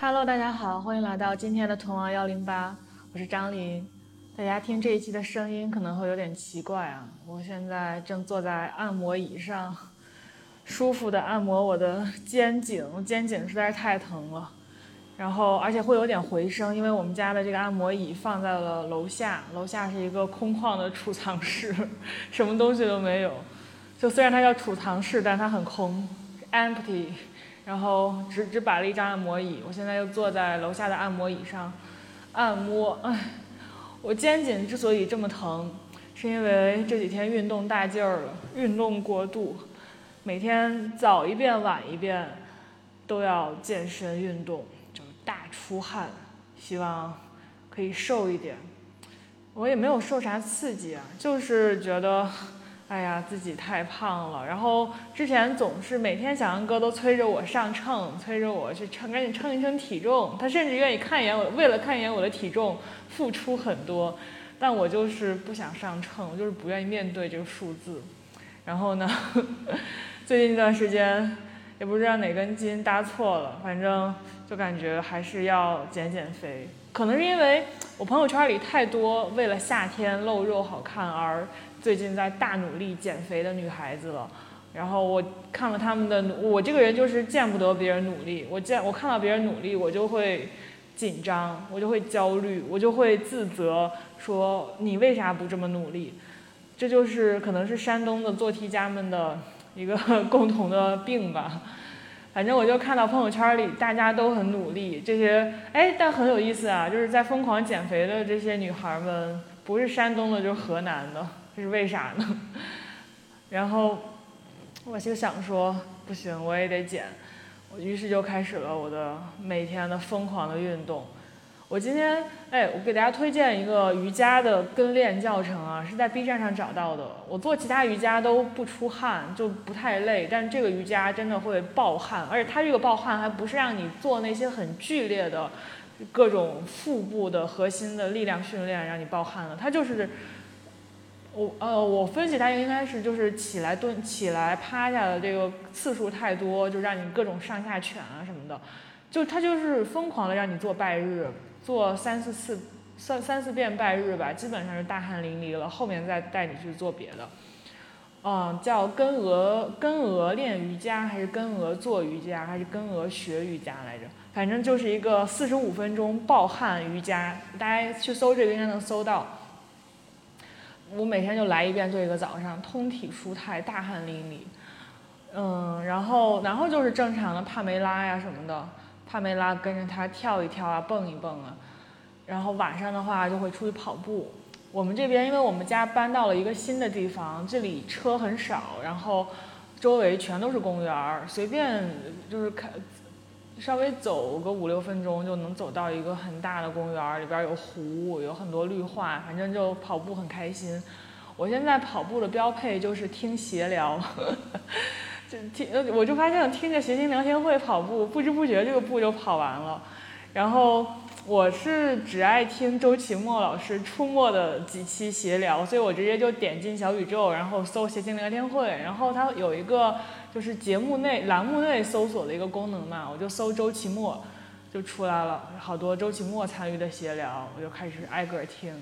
Hello，大家好，欢迎来到今天的屯王幺零八，我是张琳。大家听这一期的声音可能会有点奇怪啊，我现在正坐在按摩椅上，舒服的按摩我的肩颈，肩颈实在是太疼了。然后而且会有点回声，因为我们家的这个按摩椅放在了楼下，楼下是一个空旷的储藏室，什么东西都没有。就虽然它叫储藏室，但它很空，empty。然后只只摆了一张按摩椅，我现在又坐在楼下的按摩椅上按摩。唉，我肩颈之所以这么疼，是因为这几天运动大劲儿了，运动过度，每天早一遍晚一遍都要健身运动，就大出汗，希望可以瘦一点。我也没有受啥刺激啊，就是觉得。哎呀，自己太胖了。然后之前总是每天小杨哥都催着我上秤，催着我去称，赶紧称一称体重。他甚至愿意看一眼我，为了看一眼我的体重，付出很多。但我就是不想上秤，我就是不愿意面对这个数字。然后呢，最近一段时间也不知道哪根筋搭错了，反正就感觉还是要减减肥。可能是因为我朋友圈里太多为了夏天露肉好看而。最近在大努力减肥的女孩子了，然后我看了他们的努，我这个人就是见不得别人努力，我见我看到别人努力，我就会紧张，我就会焦虑，我就会自责，说你为啥不这么努力？这就是可能是山东的做题家们的一个 共同的病吧。反正我就看到朋友圈里大家都很努力，这些哎，但很有意思啊，就是在疯狂减肥的这些女孩们，不是山东的，就是河南的。这是为啥呢？然后我就想说，不行，我也得减。我于是就开始了我的每天的疯狂的运动。我今天，哎，我给大家推荐一个瑜伽的跟练教程啊，是在 B 站上找到的。我做其他瑜伽都不出汗，就不太累，但这个瑜伽真的会爆汗，而且它这个爆汗还不是让你做那些很剧烈的各种腹部的核心的力量训练让你爆汗的，它就是。我呃，我分析他应该是就是起来蹲、起来趴下的这个次数太多，就让你各种上下犬啊什么的，就他就是疯狂的让你做拜日，做三四次、三三四遍拜日吧，基本上是大汗淋漓了，后面再带你去做别的。嗯，叫跟鹅跟鹅练瑜伽，还是跟鹅做瑜伽，还是跟鹅学瑜伽来着？反正就是一个四十五分钟暴汗瑜伽，大家去搜这个应该能搜到。我每天就来一遍，做一个早上，通体舒泰，大汗淋漓。嗯，然后，然后就是正常的帕梅拉呀什么的，帕梅拉跟着他跳一跳啊，蹦一蹦啊。然后晚上的话就会出去跑步。我们这边因为我们家搬到了一个新的地方，这里车很少，然后周围全都是公园儿，随便就是开。稍微走个五六分钟就能走到一个很大的公园，里边有湖，有很多绿化，反正就跑步很开心。我现在跑步的标配就是听闲聊，就听，我就发现听着谐星聊天会跑步，不知不觉这个步就跑完了。然后我是只爱听周奇墨老师出没的几期闲聊，所以我直接就点进小宇宙，然后搜谐星聊天会，然后它有一个。就是节目内栏目内搜索的一个功能嘛，我就搜周奇墨，就出来了好多周奇墨参与的闲聊，我就开始挨个听，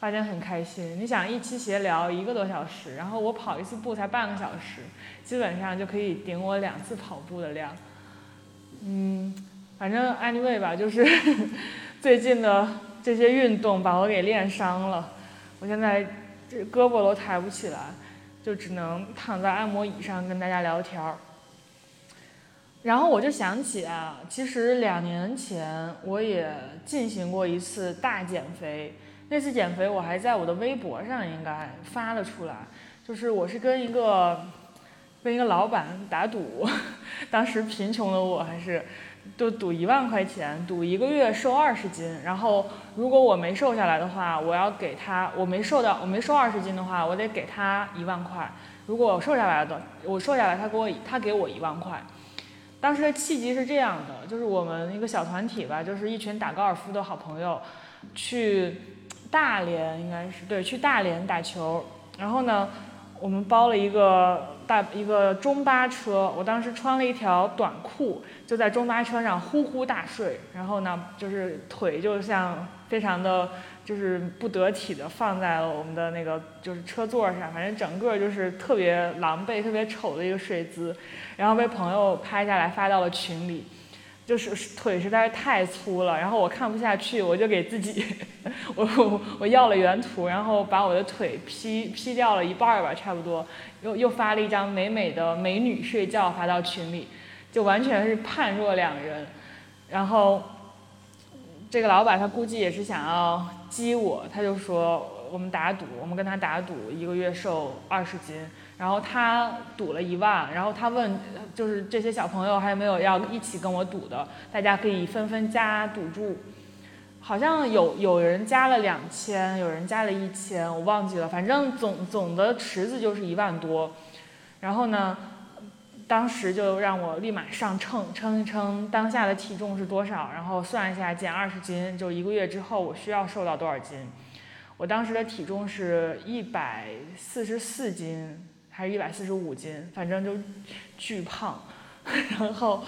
发现很开心。你想一期闲聊一个多小时，然后我跑一次步才半个小时，基本上就可以顶我两次跑步的量。嗯，反正 anyway 吧，就是 最近的这些运动把我给练伤了，我现在这胳膊都抬不起来。就只能躺在按摩椅上跟大家聊天儿，然后我就想起啊，其实两年前我也进行过一次大减肥，那次减肥我还在我的微博上应该发了出来，就是我是跟一个跟一个老板打赌，当时贫穷的我还是。就赌一万块钱，赌一个月瘦二十斤，然后如果我没瘦下来的话，我要给他，我没瘦到，我没瘦二十斤的话，我得给他一万块。如果我瘦下来的，我瘦下来，他给我，他给我一万块。当时的契机是这样的，就是我们一个小团体吧，就是一群打高尔夫的好朋友，去大连应该是对，去大连打球，然后呢。我们包了一个大一个中巴车，我当时穿了一条短裤，就在中巴车上呼呼大睡，然后呢，就是腿就像非常的，就是不得体的放在了我们的那个就是车座上，反正整个就是特别狼狈、特别丑的一个睡姿，然后被朋友拍下来发到了群里。就是腿实在是太粗了，然后我看不下去，我就给自己，我我要了原图，然后把我的腿 P P 掉了一半儿吧，差不多，又又发了一张美美的美女睡觉发到群里，就完全是判若两人。然后这个老板他估计也是想要激我，他就说我们打赌，我们跟他打赌一个月瘦二十斤。然后他赌了一万，然后他问，就是这些小朋友还有没有要一起跟我赌的？大家可以纷纷加赌注，好像有有人加了两千，有人加了一千，我忘记了，反正总总的池子就是一万多。然后呢，当时就让我立马上秤称一称当下的体重是多少，然后算一下减二十斤，就一个月之后我需要瘦到多少斤？我当时的体重是一百四十四斤。还是一百四十五斤，反正就巨胖，然后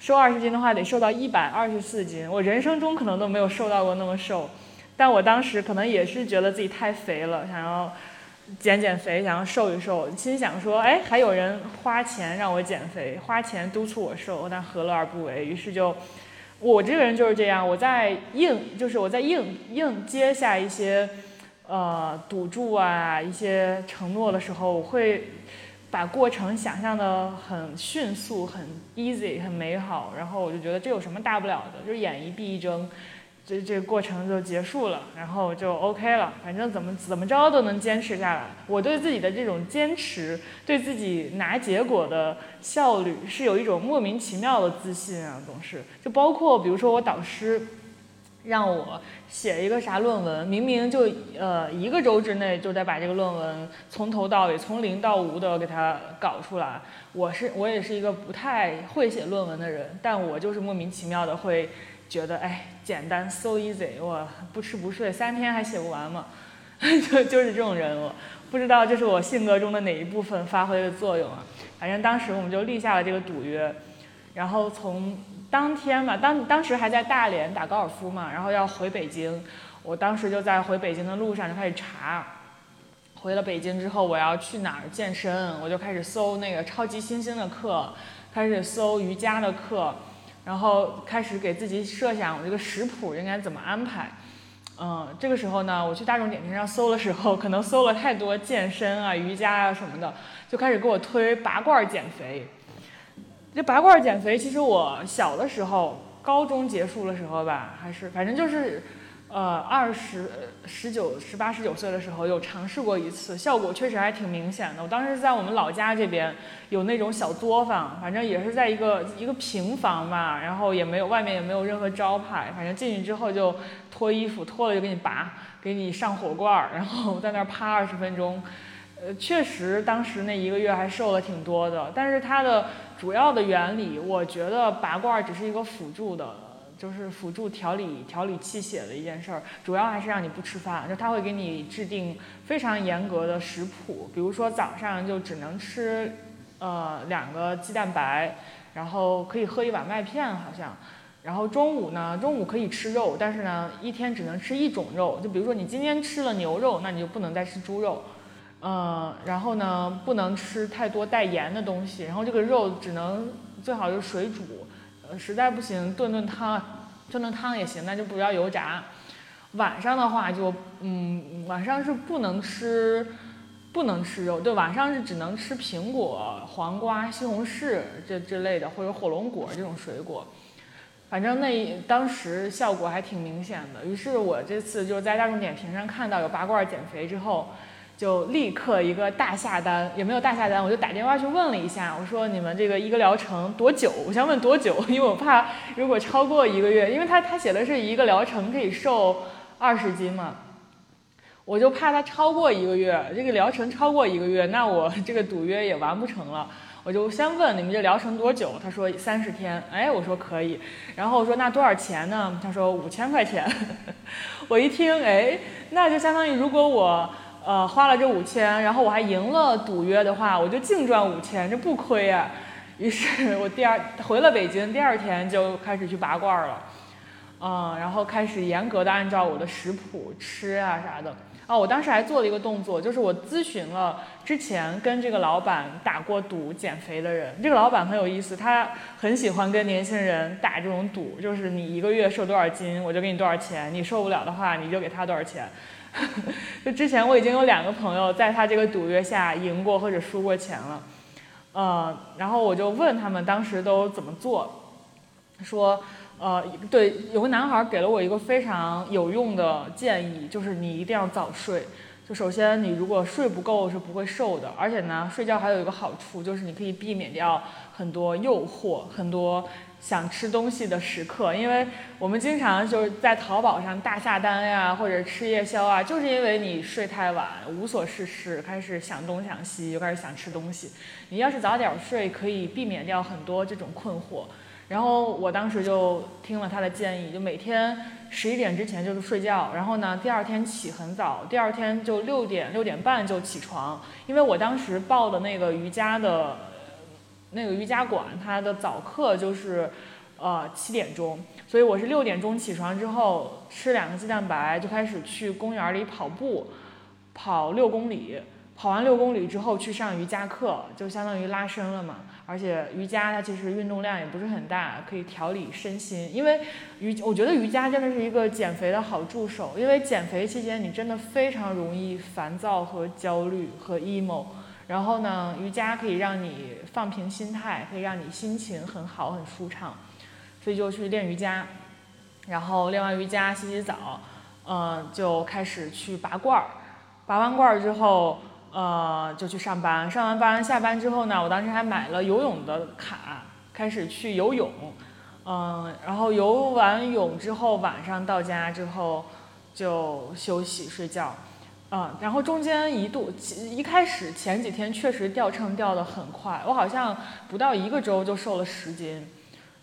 瘦二十斤的话得瘦到一百二十四斤。我人生中可能都没有瘦到过那么瘦，但我当时可能也是觉得自己太肥了，想要减减肥，想要瘦一瘦，心想说，哎，还有人花钱让我减肥，花钱督促我瘦，但何乐而不为？于是就，我这个人就是这样，我在硬，就是我在硬硬接下一些。呃，赌注啊，一些承诺的时候，我会把过程想象的很迅速、很 easy、很美好，然后我就觉得这有什么大不了的，就是眼一闭一睁，这这个过程就结束了，然后就 OK 了，反正怎么怎么着都能坚持下来。我对自己的这种坚持，对自己拿结果的效率，是有一种莫名其妙的自信啊，总是就包括比如说我导师。让我写一个啥论文，明明就呃一个周之内就得把这个论文从头到尾从零到无的给它搞出来。我是我也是一个不太会写论文的人，但我就是莫名其妙的会觉得哎简单 so easy，我不吃不睡三天还写不完嘛，就就是这种人，我不知道这是我性格中的哪一部分发挥的作用啊。反正当时我们就立下了这个赌约，然后从。当天嘛，当当时还在大连打高尔夫嘛，然后要回北京，我当时就在回北京的路上就开始查，回了北京之后我要去哪儿健身，我就开始搜那个超级新星的课，开始搜瑜伽的课，然后开始给自己设想我这个食谱应该怎么安排，嗯，这个时候呢，我去大众点评上搜的时候，可能搜了太多健身啊、瑜伽啊什么的，就开始给我推拔罐减肥。这拔罐减肥，其实我小的时候，高中结束的时候吧，还是反正就是，呃，二十、十九、十八、十九岁的时候有尝试过一次，效果确实还挺明显的。我当时在我们老家这边有那种小作坊，反正也是在一个一个平房吧，然后也没有外面也没有任何招牌，反正进去之后就脱衣服，脱了就给你拔，给你上火罐，然后在那儿趴二十分钟。呃，确实当时那一个月还瘦了挺多的，但是它的。主要的原理，我觉得拔罐只是一个辅助的，就是辅助调理调理气血的一件事儿。主要还是让你不吃饭，就他会给你制定非常严格的食谱，比如说早上就只能吃，呃，两个鸡蛋白，然后可以喝一碗麦片好像，然后中午呢，中午可以吃肉，但是呢，一天只能吃一种肉，就比如说你今天吃了牛肉，那你就不能再吃猪肉。嗯，然后呢，不能吃太多带盐的东西，然后这个肉只能最好是水煮，呃，实在不行炖炖汤，炖炖汤也行，那就不要油炸。晚上的话就，嗯，晚上是不能吃，不能吃肉，对，晚上是只能吃苹果、黄瓜、西红柿这之类的，或者火龙果这种水果。反正那当时效果还挺明显的，于是我这次就在大众点评上看到有拔罐减肥之后。就立刻一个大下单，也没有大下单，我就打电话去问了一下，我说你们这个一个疗程多久？我想问多久，因为我怕如果超过一个月，因为他他写的是一个疗程可以瘦二十斤嘛，我就怕他超过一个月，这个疗程超过一个月，那我这个赌约也完不成了。我就先问你们这疗程多久？他说三十天。哎，我说可以。然后我说那多少钱呢？他说五千块钱。我一听，哎，那就相当于如果我。呃，花了这五千，然后我还赢了赌约的话，我就净赚五千，这不亏啊。于是我第二回了北京，第二天就开始去拔罐了，嗯，然后开始严格的按照我的食谱吃啊啥的。哦，我当时还做了一个动作，就是我咨询了之前跟这个老板打过赌减肥的人。这个老板很有意思，他很喜欢跟年轻人打这种赌，就是你一个月瘦多少斤，我就给你多少钱；你受不了的话，你就给他多少钱。就之前我已经有两个朋友在他这个赌约下赢过或者输过钱了。呃，然后我就问他们当时都怎么做，说，呃，对，有个男孩给了我一个非常有用的建议，就是你一定要早睡。就首先你如果睡不够是不会瘦的，而且呢，睡觉还有一个好处就是你可以避免掉很多诱惑，很多。想吃东西的时刻，因为我们经常就是在淘宝上大下单呀，或者吃夜宵啊，就是因为你睡太晚，无所事事，开始想东想西，又开始想吃东西。你要是早点睡，可以避免掉很多这种困惑。然后我当时就听了他的建议，就每天十一点之前就是睡觉，然后呢，第二天起很早，第二天就六点六点半就起床，因为我当时报的那个瑜伽的。那个瑜伽馆，它的早课就是，呃，七点钟，所以我是六点钟起床之后吃两个鸡蛋白，就开始去公园里跑步，跑六公里，跑完六公里之后去上瑜伽课，就相当于拉伸了嘛。而且瑜伽它其实运动量也不是很大，可以调理身心。因为瑜，我觉得瑜伽真的是一个减肥的好助手，因为减肥期间你真的非常容易烦躁和焦虑和 emo。然后呢，瑜伽可以让你放平心态，可以让你心情很好、很舒畅，所以就去练瑜伽。然后练完瑜伽，洗洗澡，嗯，就开始去拔罐儿。拔完罐儿之后，呃，就去上班。上完班下班之后呢，我当时还买了游泳的卡，开始去游泳。嗯，然后游完泳之后，晚上到家之后就休息睡觉。嗯，然后中间一度一开始前几天确实掉秤掉的很快，我好像不到一个周就瘦了十斤，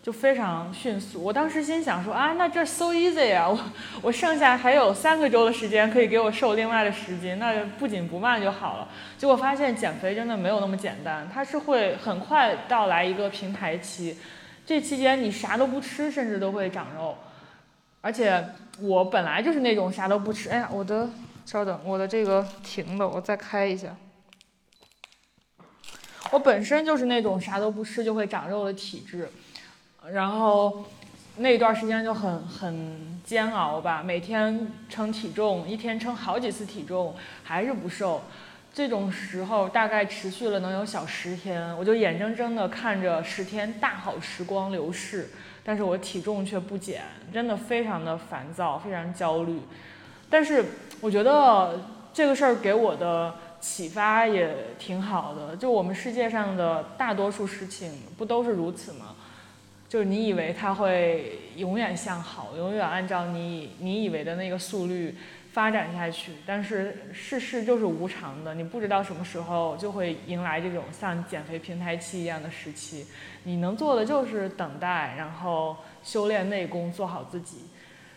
就非常迅速。我当时心想说啊，那这 so easy 啊，我我剩下还有三个周的时间可以给我瘦另外的十斤，那不紧不慢就好了。结果发现减肥真的没有那么简单，它是会很快到来一个平台期，这期间你啥都不吃，甚至都会长肉。而且我本来就是那种啥都不吃，哎呀，我的。稍等，我的这个停了，我再开一下。我本身就是那种啥都不吃就会长肉的体质，然后那段时间就很很煎熬吧，每天称体重，一天称好几次体重，还是不瘦。这种时候大概持续了能有小十天，我就眼睁睁的看着十天大好时光流逝，但是我体重却不减，真的非常的烦躁，非常焦虑。但是我觉得这个事儿给我的启发也挺好的。就我们世界上的大多数事情不都是如此吗？就是你以为它会永远向好，永远按照你你以为的那个速率发展下去，但是世事就是无常的，你不知道什么时候就会迎来这种像减肥平台期一样的时期。你能做的就是等待，然后修炼内功，做好自己。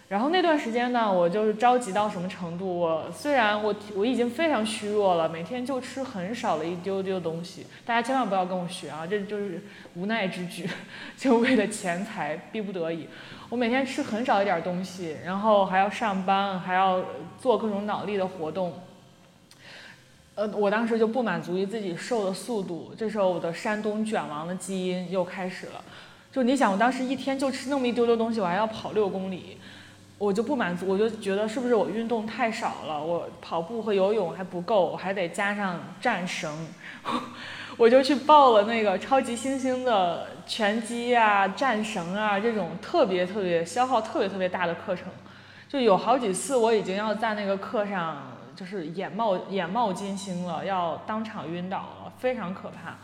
然后那段时间呢，我就是着急到什么程度？我虽然我我已经非常虚弱了，每天就吃很少的一丢丢东西。大家千万不要跟我学啊，这就是无奈之举，就为了钱财，逼不得已。我每天吃很少一点东西，然后还要上班，还要做各种脑力的活动。呃，我当时就不满足于自己瘦的速度，这时候我的山东卷王的基因又开始了。就你想，我当时一天就吃那么一丢丢东西，我还要跑六公里。我就不满足，我就觉得是不是我运动太少了？我跑步和游泳还不够，我还得加上战绳。我就去报了那个超级星星的拳击啊、战绳啊这种特别特别消耗特别特别大的课程。就有好几次我已经要在那个课上就是眼冒眼冒金星了，要当场晕倒了，非常可怕。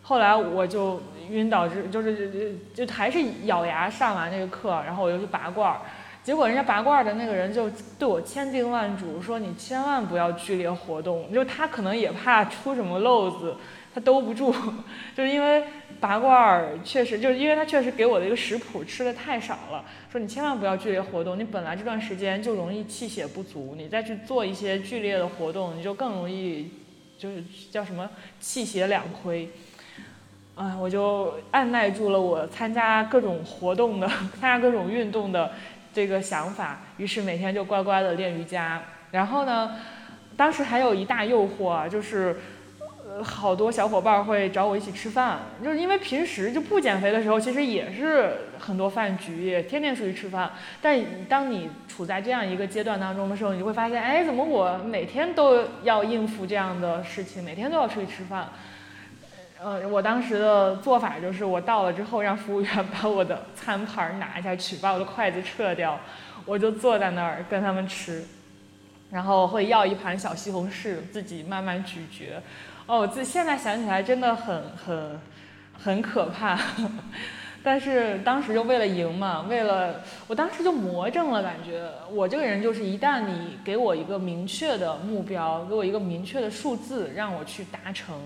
后来我就晕倒之就是就就还是咬牙上完那个课，然后我又去拔罐儿。结果人家拔罐的那个人就对我千叮万嘱，说你千万不要剧烈活动，就他可能也怕出什么漏子，他兜不住，就是因为拔罐确实，就是因为他确实给我的一个食谱吃的太少了，说你千万不要剧烈活动，你本来这段时间就容易气血不足，你再去做一些剧烈的活动，你就更容易，就是叫什么气血两亏。哎，我就按耐住了我参加各种活动的、参加各种运动的这个想法，于是每天就乖乖的练瑜伽。然后呢，当时还有一大诱惑啊，就是，呃，好多小伙伴会找我一起吃饭，就是因为平时就不减肥的时候，其实也是很多饭局，天天出去吃饭。但当你处在这样一个阶段当中的时候，你就会发现，哎，怎么我每天都要应付这样的事情，每天都要出去吃饭。呃，我当时的做法就是，我到了之后，让服务员把我的餐盘拿下去，把我的筷子撤掉，我就坐在那儿跟他们吃，然后会要一盘小西红柿，自己慢慢咀嚼。哦，我自己现在想起来真的很很很可怕，但是当时就为了赢嘛，为了我当时就魔怔了，感觉我这个人就是一旦你给我一个明确的目标，给我一个明确的数字，让我去达成。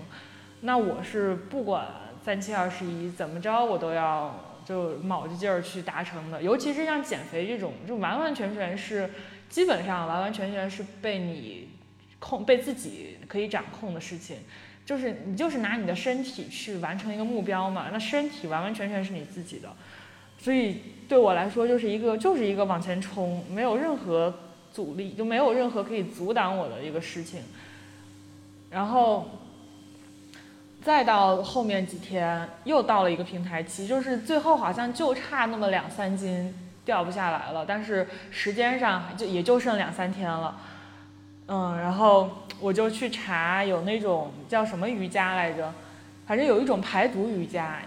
那我是不管三七二十一怎么着，我都要就卯着劲儿去达成的。尤其是像减肥这种，就完完全全是基本上完完全全是被你控、被自己可以掌控的事情。就是你就是拿你的身体去完成一个目标嘛，那身体完完全全是你自己的。所以对我来说，就是一个就是一个往前冲，没有任何阻力，就没有任何可以阻挡我的一个事情。然后。再到后面几天，又到了一个平台期，就是最后好像就差那么两三斤掉不下来了，但是时间上就也就剩两三天了，嗯，然后我就去查有那种叫什么瑜伽来着，反正有一种排毒瑜伽，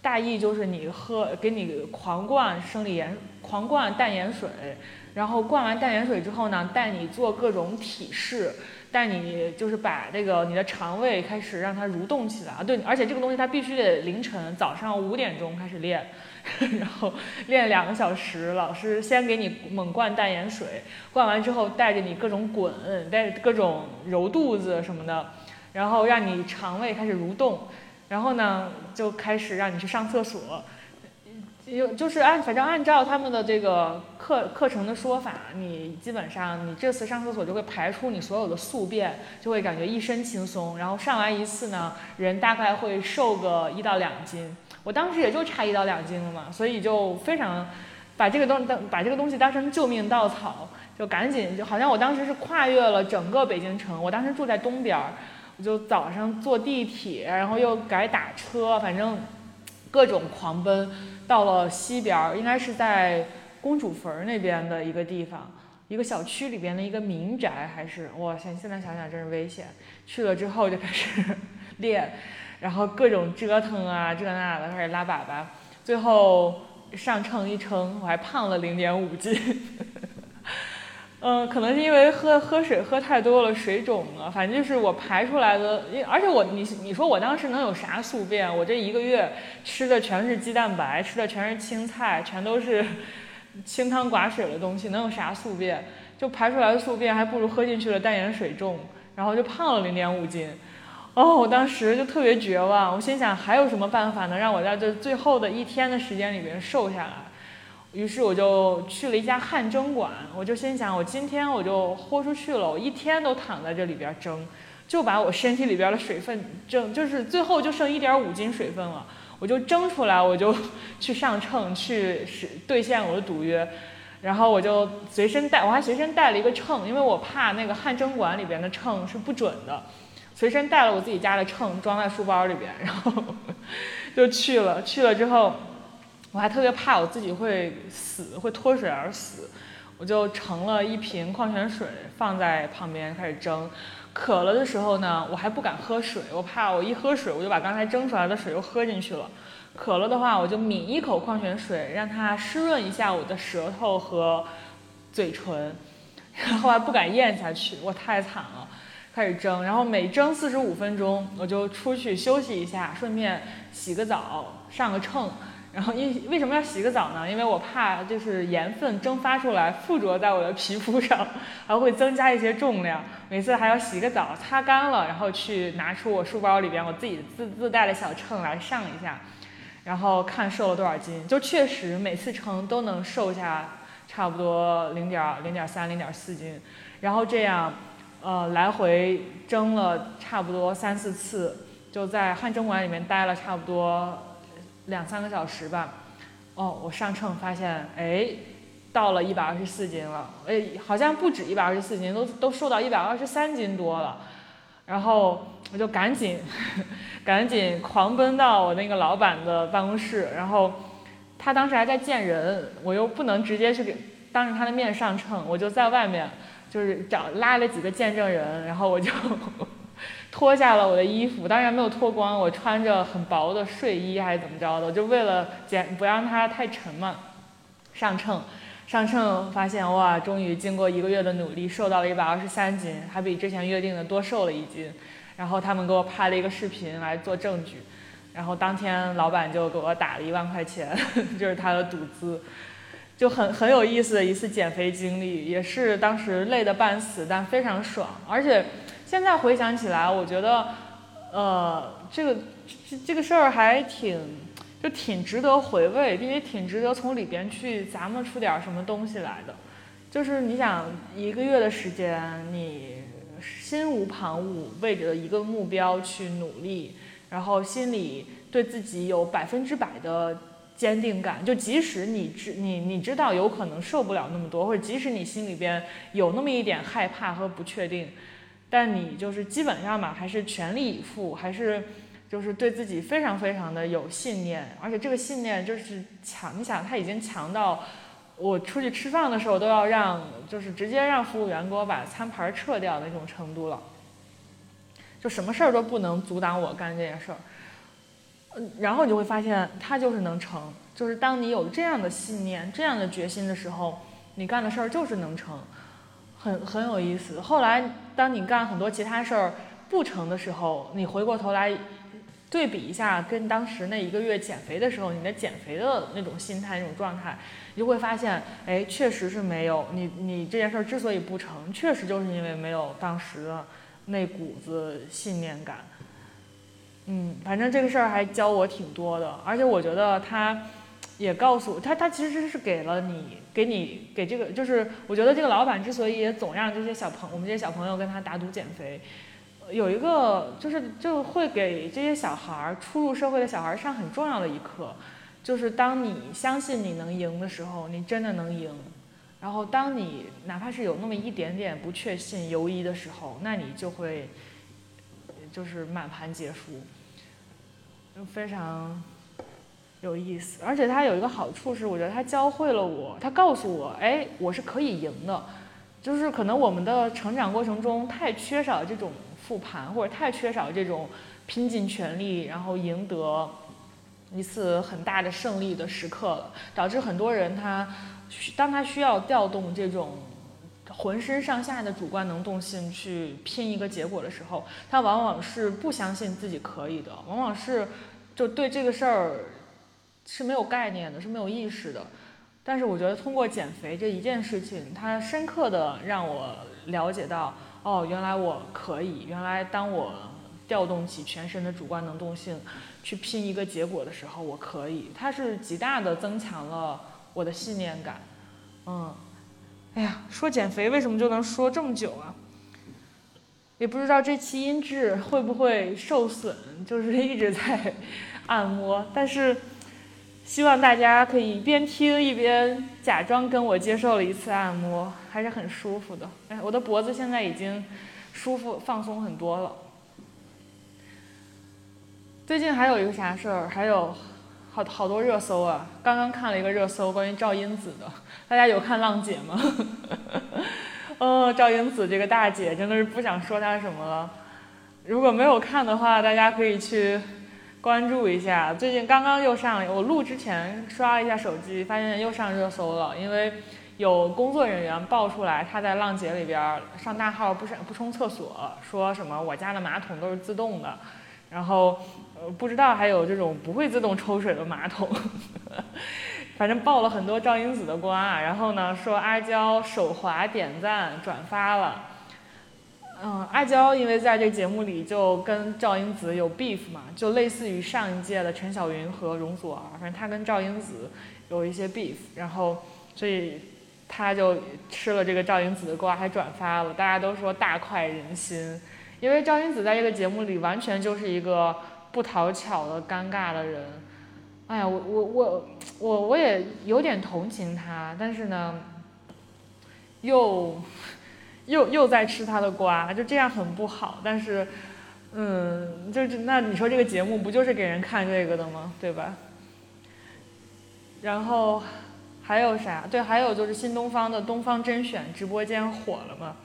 大意就是你喝给你狂灌生理盐，狂灌淡盐水，然后灌完淡盐水之后呢，带你做各种体式。带你就是把这个你的肠胃开始让它蠕动起来啊，对，而且这个东西它必须得凌晨早上五点钟开始练，然后练两个小时，老师先给你猛灌淡盐水，灌完之后带着你各种滚，带各种揉肚子什么的，然后让你肠胃开始蠕动，然后呢就开始让你去上厕所。有就是按反正按照他们的这个课课程的说法，你基本上你这次上厕所就会排出你所有的宿便，就会感觉一身轻松。然后上完一次呢，人大概会瘦个一到两斤。我当时也就差一到两斤了嘛，所以就非常把这个东当把这个东西当成救命稻草，就赶紧就好像我当时是跨越了整个北京城。我当时住在东边儿，我就早上坐地铁，然后又改打车，反正各种狂奔。到了西边儿，应该是在公主坟那边的一个地方，一个小区里边的一个民宅，还是哇塞现在想想真是危险。去了之后就开始练，然后各种折腾啊，这那的开始拉粑粑，最后上秤一称，我还胖了零点五斤。嗯，可能是因为喝喝水喝太多了，水肿了。反正就是我排出来的，因而且我你你说我当时能有啥宿便？我这一个月吃的全是鸡蛋白，吃的全是青菜，全都是 清汤寡水的东西，能有啥宿便？就排出来的宿便还不如喝进去的淡盐水重，然后就胖了零点五斤。哦，我当时就特别绝望，我心想还有什么办法能让我在这最后的一天的时间里边瘦下来？于是我就去了一家汗蒸馆，我就心想，我今天我就豁出去了，我一天都躺在这里边蒸，就把我身体里边的水分蒸，就是最后就剩一点五斤水分了，我就蒸出来，我就去上秤去兑现我的赌约，然后我就随身带，我还随身带了一个秤，因为我怕那个汗蒸馆里边的秤是不准的，随身带了我自己家的秤，装在书包里边，然后 就去了，去了之后。我还特别怕我自己会死，会脱水而死，我就盛了一瓶矿泉水放在旁边开始蒸。渴了的时候呢，我还不敢喝水，我怕我一喝水我就把刚才蒸出来的水又喝进去了。渴了的话，我就抿一口矿泉水，让它湿润一下我的舌头和嘴唇，然后还不敢咽下去，我太惨了。开始蒸，然后每蒸四十五分钟，我就出去休息一下，顺便洗个澡，上个秤。然后因为什么要洗个澡呢？因为我怕就是盐分蒸发出来附着在我的皮肤上，还会增加一些重量。每次还要洗个澡，擦干了，然后去拿出我书包里边我自己自自带的小秤来上一下，然后看瘦了多少斤。就确实每次称都能瘦下差不多零点零点三、零点四斤，然后这样。呃，来回蒸了差不多三四次，就在汗蒸馆里面待了差不多两三个小时吧。哦，我上秤发现，哎，到了一百二十四斤了，哎，好像不止一百二十四斤，都都瘦到一百二十三斤多了。然后我就赶紧 赶紧狂奔到我那个老板的办公室，然后他当时还在见人，我又不能直接去给当着他的面上秤，我就在外面。就是找拉了几个见证人，然后我就脱下了我的衣服，当然没有脱光，我穿着很薄的睡衣还是怎么着的，就为了减不让它太沉嘛。上秤，上秤发现哇，终于经过一个月的努力，瘦到了一百二十三斤，还比之前约定的多瘦了一斤。然后他们给我拍了一个视频来做证据，然后当天老板就给我打了一万块钱，就是他的赌资。就很很有意思的一次减肥经历，也是当时累得半死，但非常爽。而且现在回想起来，我觉得，呃，这个这这个事儿还挺就挺值得回味，并且挺值得从里边去咂摸出点什么东西来的。就是你想一个月的时间，你心无旁骛，为着一个目标去努力，然后心里对自己有百分之百的。坚定感，就即使你知你你知道有可能受不了那么多，或者即使你心里边有那么一点害怕和不确定，但你就是基本上嘛，还是全力以赴，还是就是对自己非常非常的有信念，而且这个信念就是强，你想他已经强到我出去吃饭的时候都要让，就是直接让服务员给我把餐盘撤掉那种程度了，就什么事儿都不能阻挡我干这件事儿。然后你就会发现，它就是能成。就是当你有这样的信念、这样的决心的时候，你干的事儿就是能成，很很有意思。后来，当你干很多其他事儿不成的时候，你回过头来对比一下，跟当时那一个月减肥的时候，你的减肥的那种心态、那种状态，你就会发现，哎，确实是没有你。你这件事儿之所以不成，确实就是因为没有当时的那股子信念感。嗯，反正这个事儿还教我挺多的，而且我觉得他，也告诉他，他其实是给了你，给你给这个，就是我觉得这个老板之所以也总让这些小朋我们这些小朋友跟他打赌减肥，有一个就是就会给这些小孩儿初入社会的小孩儿上很重要的一课，就是当你相信你能赢的时候，你真的能赢，然后当你哪怕是有那么一点点不确信、犹疑的时候，那你就会就是满盘皆输。就非常有意思，而且它有一个好处是，我觉得它教会了我，它告诉我，哎，我是可以赢的。就是可能我们的成长过程中太缺少这种复盘，或者太缺少这种拼尽全力然后赢得一次很大的胜利的时刻了，导致很多人他当他需要调动这种浑身上下的主观能动性去拼一个结果的时候，他往往是不相信自己可以的，往往是。就对这个事儿是没有概念的，是没有意识的。但是我觉得通过减肥这一件事情，它深刻的让我了解到，哦，原来我可以。原来当我调动起全身的主观能动性去拼一个结果的时候，我可以。它是极大的增强了我的信念感。嗯，哎呀，说减肥为什么就能说这么久啊？也不知道这期音质会不会受损，就是一直在按摩，但是希望大家可以边听一边假装跟我接受了一次按摩，还是很舒服的。哎，我的脖子现在已经舒服放松很多了。最近还有一个啥事儿？还有好好多热搜啊！刚刚看了一个热搜，关于赵英子的，大家有看浪姐吗？哦，赵英子这个大姐真的是不想说她什么了。如果没有看的话，大家可以去关注一下。最近刚刚又上，我录之前刷了一下手机，发现又上热搜了。因为有工作人员爆出来，她在浪姐里边上大号不上不冲厕所，说什么我家的马桶都是自动的，然后呃不知道还有这种不会自动抽水的马桶，反正爆了很多赵英子的瓜，然后呢说阿娇手滑点赞转发了。嗯，阿娇因为在这节目里就跟赵英子有 beef 嘛，就类似于上一届的陈小云和容祖儿，反正她跟赵英子有一些 beef，然后所以她就吃了这个赵英子的瓜，还转发了，大家都说大快人心，因为赵英子在这个节目里完全就是一个不讨巧的尴尬的人，哎呀，我我我我我也有点同情他，但是呢，又。又又在吃他的瓜，就这样很不好。但是，嗯，就是那你说这个节目不就是给人看这个的吗？对吧？然后还有啥？对，还有就是新东方的东方甄选直播间火了吗？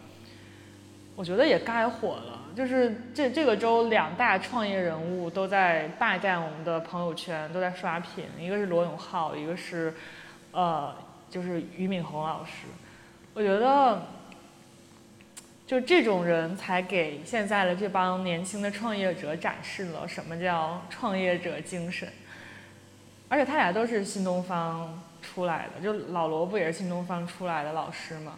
我觉得也该火了。就是这这个周两大创业人物都在霸占我们的朋友圈，都在刷屏。一个是罗永浩，一个是呃，就是俞敏洪老师。我觉得。就这种人才给现在的这帮年轻的创业者展示了什么叫创业者精神，而且他俩都是新东方出来的，就老罗不也是新东方出来的老师吗？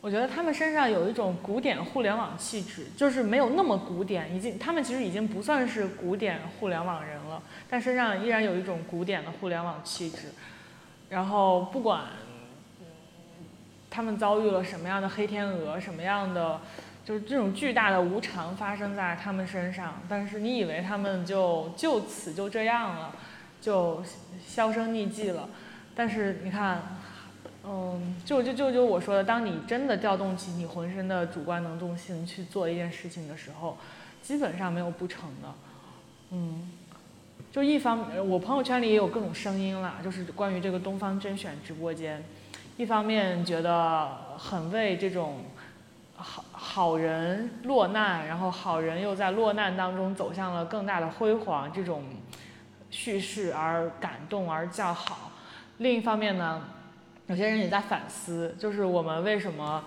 我觉得他们身上有一种古典互联网气质，就是没有那么古典，已经他们其实已经不算是古典互联网人了，但身上依然有一种古典的互联网气质，然后不管。他们遭遇了什么样的黑天鹅？什么样的，就是这种巨大的无常发生在他们身上。但是你以为他们就就此就这样了，就销声匿迹了？但是你看，嗯，就就就就我说的，当你真的调动起你浑身的主观能动性去做一件事情的时候，基本上没有不成的。嗯，就一方，我朋友圈里也有各种声音啦，就是关于这个东方甄选直播间。一方面觉得很为这种好好人落难，然后好人又在落难当中走向了更大的辉煌这种叙事而感动而叫好。另一方面呢，有些人也在反思，就是我们为什么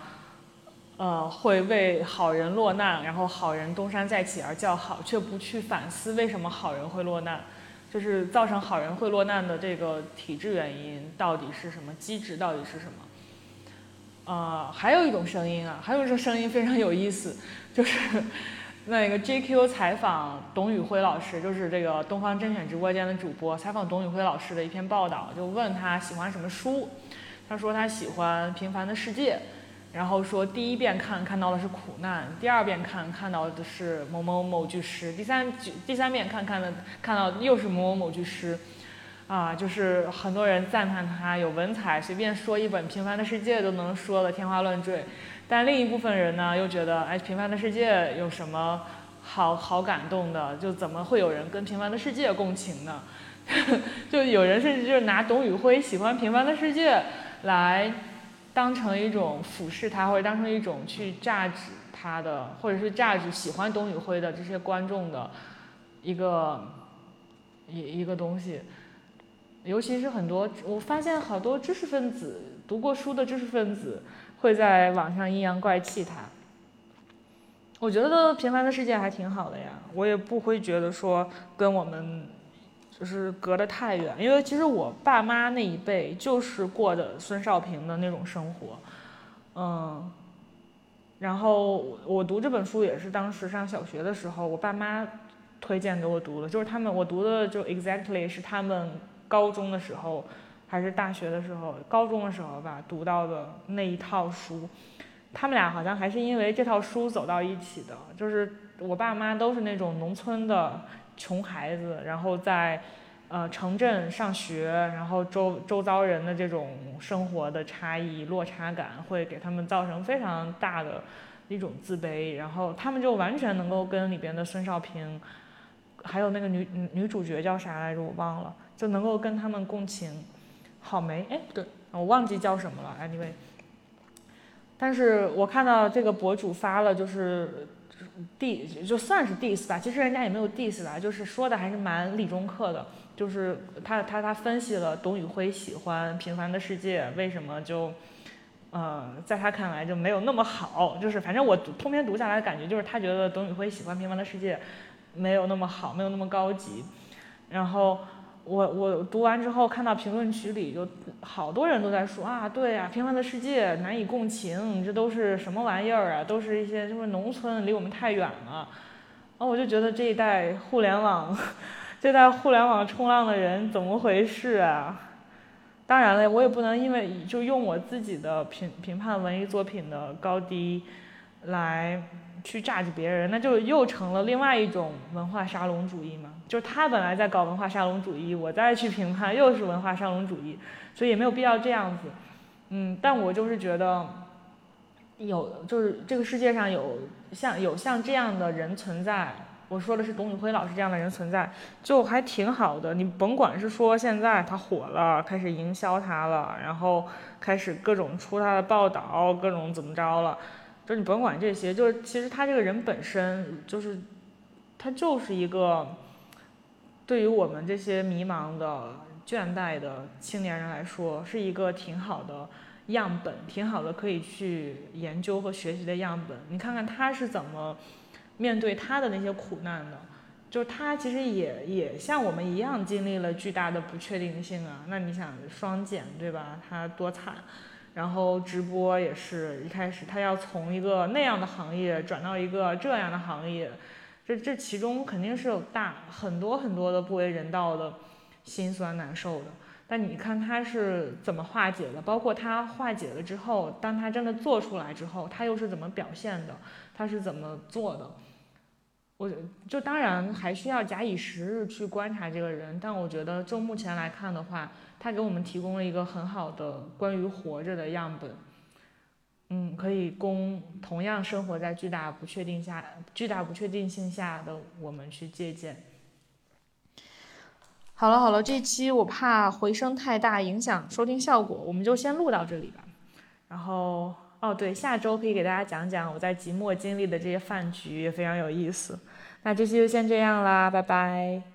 呃会为好人落难，然后好人东山再起而叫好，却不去反思为什么好人会落难。就是造成好人会落难的这个体制原因到底是什么？机制到底是什么？呃，还有一种声音啊，还有一种声音非常有意思，就是 那个 JQ 采访董宇辉老师，就是这个东方甄选直播间的主播，采访董宇辉老师的一篇报道，就问他喜欢什么书，他说他喜欢《平凡的世界》。然后说第一遍看看到的是苦难，第二遍看看到的是某某某句诗，第三句第三遍看看的看到又是某某某句诗，啊，就是很多人赞叹他有文采，随便说一本《平凡的世界》都能说的天花乱坠，但另一部分人呢又觉得，哎，《平凡的世界》有什么好好感动的？就怎么会有人跟《平凡的世界》共情呢？就有人甚至就是拿董宇辉喜欢《平凡的世界》来。当成一种俯视他，或者当成一种去榨取他的，或者是榨取喜欢董宇辉的这些观众的一个一一个东西。尤其是很多，我发现好多知识分子读过书的知识分子会在网上阴阳怪气他。我觉得《平凡的世界》还挺好的呀，我也不会觉得说跟我们。就是隔得太远，因为其实我爸妈那一辈就是过的孙少平的那种生活，嗯，然后我读这本书也是当时上小学的时候，我爸妈推荐给我读的，就是他们我读的就 exactly 是他们高中的时候还是大学的时候，高中的时候吧读到的那一套书，他们俩好像还是因为这套书走到一起的，就是我爸妈都是那种农村的。穷孩子，然后在，呃，城镇上学，然后周周遭人的这种生活的差异落差感，会给他们造成非常大的一种自卑，然后他们就完全能够跟里边的孙少平，还有那个女女主角叫啥来着，我忘了，就能够跟他们共情。好梅，哎，不对，我忘记叫什么了，anyway。但是我看到这个博主发了，就是。Diss 就算是 diss 吧，其实人家也没有 diss 吧，就是说的还是蛮理中客的。就是他他他分析了董宇辉喜欢《平凡的世界》，为什么就，呃，在他看来就没有那么好。就是反正我通篇读下来的感觉就是他觉得董宇辉喜欢《平凡的世界》，没有那么好，没有那么高级。然后我我读完之后，看到评论区里就好多人都在说啊，对啊，平凡的世界难以共情，这都是什么玩意儿啊？都是一些就是农村，离我们太远了。然后我就觉得这一代互联网，这代互联网冲浪的人怎么回事啊？当然了，我也不能因为就用我自己的评评判文艺作品的高低，来去榨取别人，那就又成了另外一种文化沙龙主义嘛。就是他本来在搞文化沙龙主义，我再去评判又是文化沙龙主义，所以也没有必要这样子。嗯，但我就是觉得，有就是这个世界上有像有像这样的人存在。我说的是董宇辉老师这样的人存在，就还挺好的。你甭管是说现在他火了，开始营销他了，然后开始各种出他的报道，各种怎么着了，就你甭管这些，就是其实他这个人本身就是，他就是一个，对于我们这些迷茫的、倦怠的青年人来说，是一个挺好的样本，挺好的可以去研究和学习的样本。你看看他是怎么。面对他的那些苦难的，就是他其实也也像我们一样经历了巨大的不确定性啊。那你想双减对吧？他多惨，然后直播也是一开始他要从一个那样的行业转到一个这样的行业，这这其中肯定是有大很多很多的不为人道的辛酸难受的。但你看他是怎么化解的？包括他化解了之后，当他真的做出来之后，他又是怎么表现的？他是怎么做的？我就当然还需要假以时日去观察这个人，但我觉得就目前来看的话，他给我们提供了一个很好的关于活着的样本，嗯，可以供同样生活在巨大不确定下、巨大不确定性下的我们去借鉴。好了好了，这期我怕回声太大影响收听效果，我们就先录到这里吧，然后。哦，对，下周可以给大家讲讲我在即墨经历的这些饭局，也非常有意思。那这期就先这样啦，拜拜。